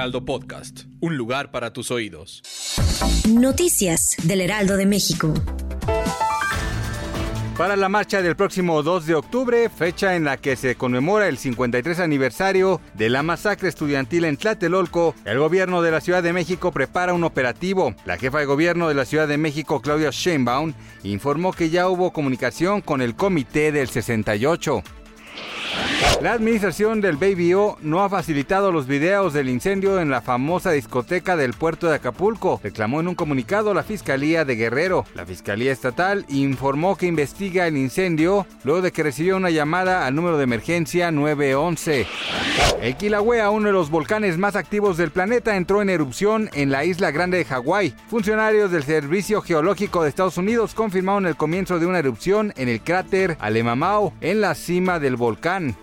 Heraldo Podcast. Un lugar para tus oídos. Noticias del Heraldo de México. Para la marcha del próximo 2 de octubre, fecha en la que se conmemora el 53 aniversario de la masacre estudiantil en Tlatelolco, el gobierno de la Ciudad de México prepara un operativo. La jefa de gobierno de la Ciudad de México, Claudia Sheinbaum, informó que ya hubo comunicación con el comité del 68. La administración del Baby O no ha facilitado los videos del incendio en la famosa discoteca del puerto de Acapulco, reclamó en un comunicado la Fiscalía de Guerrero. La Fiscalía Estatal informó que investiga el incendio luego de que recibió una llamada al número de emergencia 911. El Kilauea, uno de los volcanes más activos del planeta, entró en erupción en la isla grande de Hawái. Funcionarios del Servicio Geológico de Estados Unidos confirmaron el comienzo de una erupción en el cráter Alemamao, en la cima del volcán.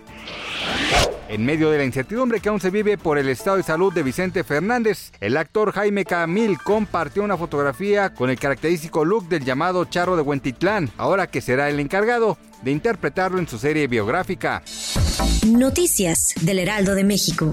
En medio de la incertidumbre que aún se vive por el estado de salud de Vicente Fernández, el actor Jaime Camil compartió una fotografía con el característico look del llamado Charro de Huentitlán, ahora que será el encargado de interpretarlo en su serie biográfica. Noticias del Heraldo de México.